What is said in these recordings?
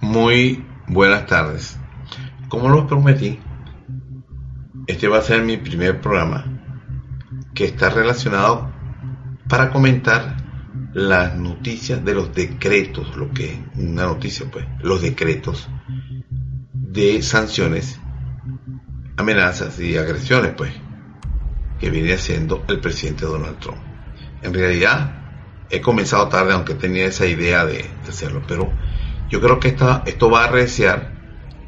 Muy buenas tardes. Como los prometí, este va a ser mi primer programa que está relacionado para comentar las noticias de los decretos, lo que es una noticia, pues, los decretos de sanciones, amenazas y agresiones, pues, que viene haciendo el presidente Donald Trump. En realidad, he comenzado tarde, aunque tenía esa idea de, de hacerlo, pero yo creo que esta, esto va a arreciar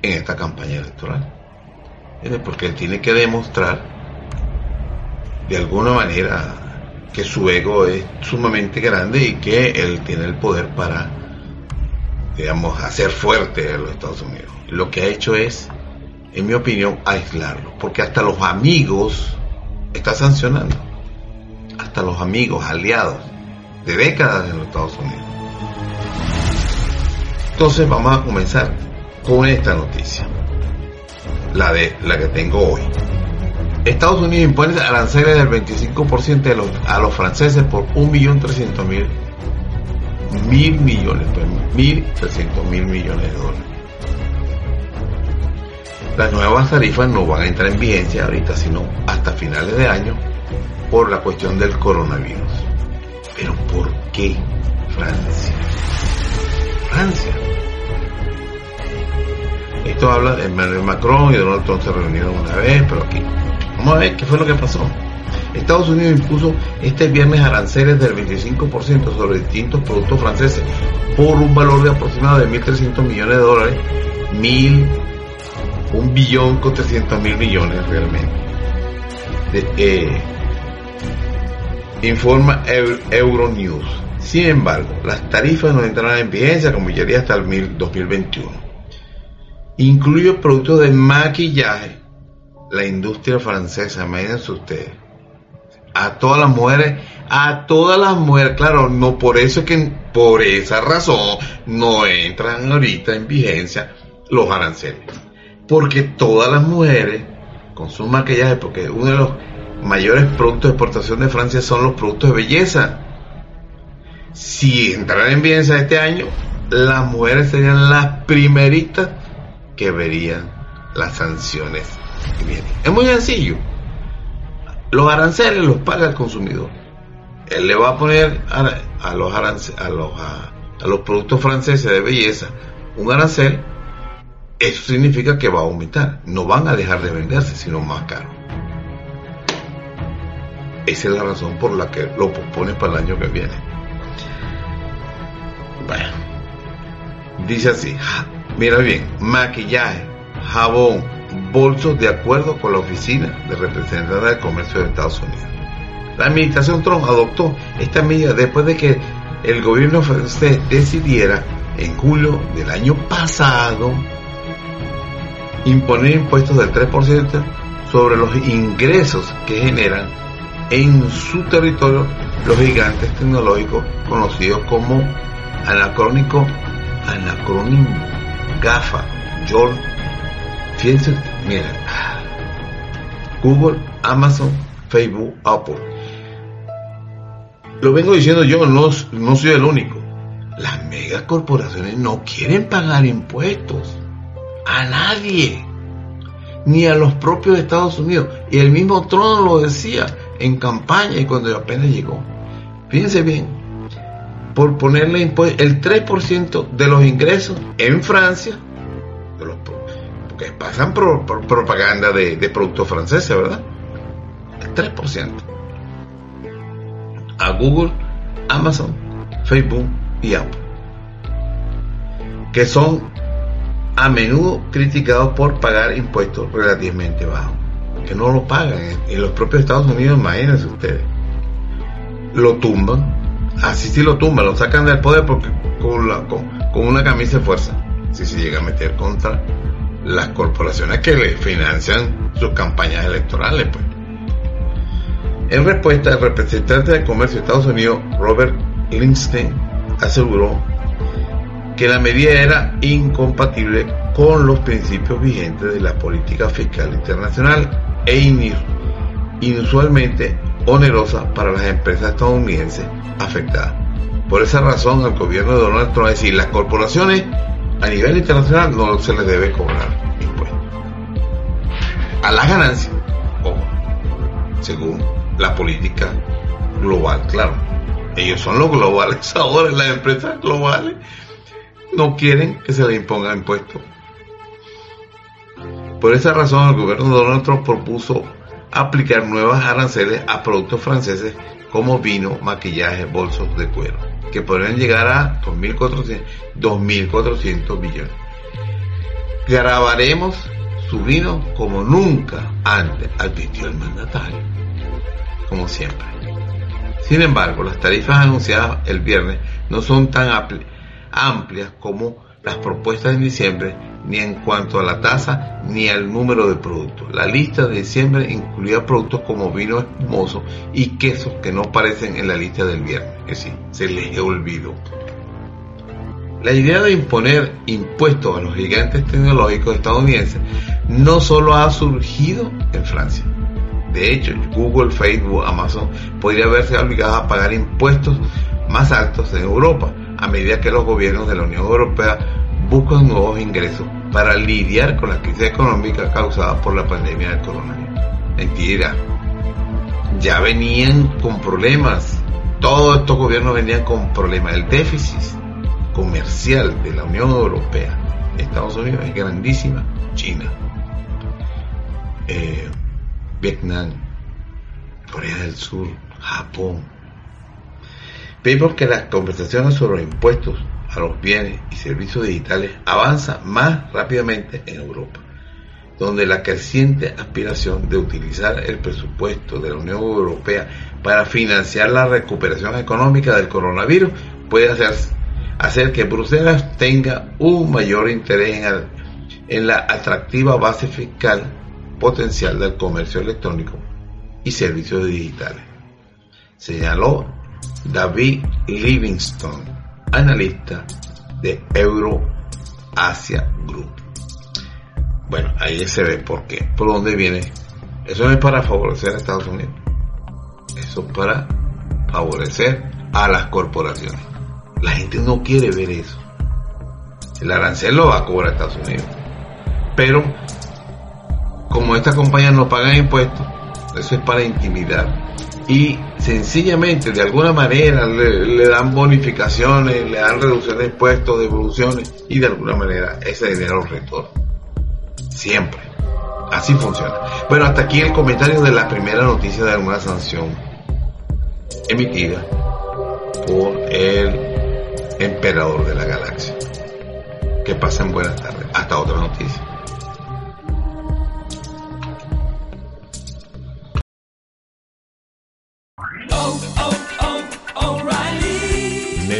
en esta campaña electoral. Porque él tiene que demostrar de alguna manera que su ego es sumamente grande y que él tiene el poder para, digamos, hacer fuerte a los Estados Unidos. Lo que ha hecho es, en mi opinión, aislarlo, porque hasta los amigos está sancionando, hasta los amigos, aliados de décadas en los Estados Unidos. Entonces vamos a comenzar con esta noticia, la de la que tengo hoy. Estados Unidos impone aranceles del 25% de los, a los franceses por 1.300.000 mil millones, pues 1.300 mil millones de dólares. Las nuevas tarifas no van a entrar en vigencia ahorita, sino hasta finales de año por la cuestión del coronavirus. Pero ¿por qué Francia? Francia. Esto habla de Emmanuel Macron y Donald Trump se reunieron una vez, pero aquí. Vamos a ver qué fue lo que pasó. Estados Unidos impuso este viernes aranceles del 25% sobre distintos productos franceses por un valor de aproximado de 1.300 millones de dólares, mil, un billón con 300 mil millones realmente. eh, informa Euronews. Sin embargo, las tarifas no entrarán en vigencia como ya hasta el 2021. Incluye productos de maquillaje, la industria francesa, imagínense ustedes. A todas las mujeres, a todas las mujeres, claro, no por eso es que, por esa razón, no entran ahorita en vigencia los aranceles. Porque todas las mujeres con su maquillaje, porque uno de los mayores productos de exportación de Francia son los productos de belleza. Si entraran en vigencia este año, las mujeres serían las primeritas que verían las sanciones que vienen. Es muy sencillo. Los aranceles los paga el consumidor. Él le va a poner a, los, productos franceses de belleza un arancel. Eso significa que va a aumentar. No van a dejar de venderse, sino más caro. Esa es la razón por la que lo pospone para el año que viene. Bueno, dice así, mira bien, maquillaje, jabón, bolsos de acuerdo con la Oficina de Representantes de Comercio de Estados Unidos. La administración Trump adoptó esta medida después de que el gobierno francés decidiera en julio del año pasado imponer impuestos del 3% sobre los ingresos que generan en su territorio los gigantes tecnológicos conocidos como anacrónico, anacrónimo, GAFA, John, fíjense, miren, Google, Amazon, Facebook, Apple. Lo vengo diciendo yo, no, no soy el único. Las megacorporaciones no quieren pagar impuestos a nadie, ni a los propios Estados Unidos. Y el mismo Trump lo decía en campaña y cuando apenas llegó. Fíjense bien, por ponerle impuestos, el 3% de los ingresos en Francia, porque pasan por, propaganda de, de, productos franceses, ¿verdad? El 3%. A Google, Amazon, Facebook y Apple. Que son a menudo criticados por pagar impuestos relativamente bajos. que no lo pagan. En los propios Estados Unidos, imagínense ustedes. Lo tumban. Así sí lo tumban, lo sacan del poder porque con, con, una camisa de fuerza. Si se llega a meter contra las corporaciones que le financian sus campañas electorales, pues. En respuesta, el representante de comercio de Estados Unidos, Robert Linston, aseguró que la medida era incompatible con los principios vigentes de la política fiscal internacional e inusualmente onerosa para las empresas estadounidenses afectadas. Por esa razón, el gobierno de Donald Trump, es decir, las corporaciones a nivel internacional no se les debe cobrar impuestos. A las ganancias, o según la política global, claro. Ellos son los globales ahora, las empresas globales no quieren que se les imponga impuestos. Por esa razón, el gobierno de Donald Trump propuso aplicar nuevas aranceles a productos franceses como vino, maquillaje, bolsos de cuero, que podrían llegar a 2.400 billones. Grabaremos su vino como nunca antes, advirtió el mandatario, como siempre. Sin embargo, las tarifas anunciadas el viernes no son tan amplias como las propuestas en diciembre, ni en cuanto a la tasa ni al número de productos. La lista de diciembre incluía productos como vino espumoso y quesos que no aparecen en la lista del viernes, es decir, se les olvidó. La idea de imponer impuestos a los gigantes tecnológicos estadounidenses no solo ha surgido en Francia. De hecho, Google, Facebook, Amazon podría verse obligados a pagar impuestos más altos en Europa, a medida que los gobiernos de la Unión Europea buscan nuevos ingresos para lidiar con la crisis económica causada por la pandemia del coronavirus. Mentira. Ya venían con problemas. Todos estos gobiernos venían con problemas. El déficit comercial de la Unión Europea, Estados Unidos es grandísima. China, eh, Vietnam, Corea del Sur, Japón, Vemos que las conversaciones sobre los impuestos a los bienes y servicios digitales avanzan más rápidamente en Europa, donde la creciente aspiración de utilizar el presupuesto de la Unión Europea para financiar la recuperación económica del coronavirus puede hacer, hacer que Bruselas tenga un mayor interés en, en la atractiva base fiscal potencial del comercio electrónico y servicios digitales. Señaló David Livingstone, analista de Euro Asia Group. Bueno, ahí se ve por qué, por dónde viene. Eso no es para favorecer a Estados Unidos. Eso es para favorecer a las corporaciones. La gente no quiere ver eso. El arancel lo va a cobrar Estados Unidos. Pero, como estas compañías no pagan impuestos, eso es para intimidar y sencillamente de alguna manera le, dan bonificaciones, le dan reducciones de impuestos, devoluciones y de alguna manera ese dinero retorna. Siempre. Así funciona. Bueno, hasta aquí el comentario de la primera noticia de alguna sanción emitida por el emperador de la galaxia. Que pasen buenas tardes. Hasta otra noticia.